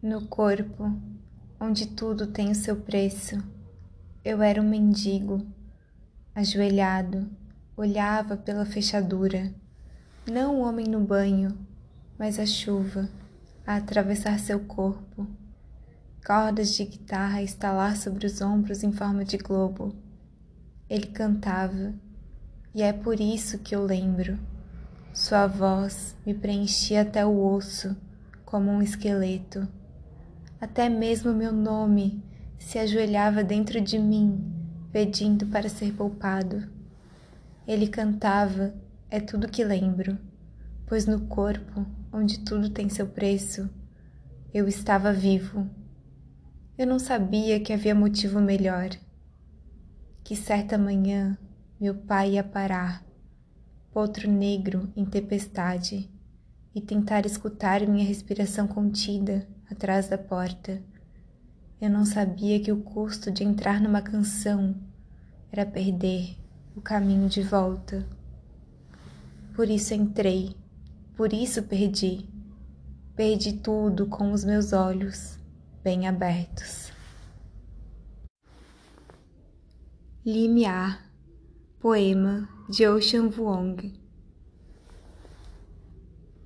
No corpo, onde tudo tem o seu preço, eu era um mendigo, ajoelhado, olhava pela fechadura, não o homem no banho, mas a chuva a atravessar seu corpo, cordas de guitarra a estalar sobre os ombros em forma de globo. Ele cantava, e é por isso que eu lembro. Sua voz me preenchia até o osso, como um esqueleto. Até mesmo meu nome se ajoelhava dentro de mim, pedindo para ser poupado. Ele cantava, é tudo que lembro, pois no corpo, onde tudo tem seu preço, eu estava vivo. Eu não sabia que havia motivo melhor, que certa manhã meu pai ia parar, potro negro em tempestade, e tentar escutar minha respiração contida atrás da porta. Eu não sabia que o custo de entrar numa canção era perder o caminho de volta. Por isso entrei, por isso perdi. Perdi tudo com os meus olhos bem abertos. Limiar, poema de Ocean Vuong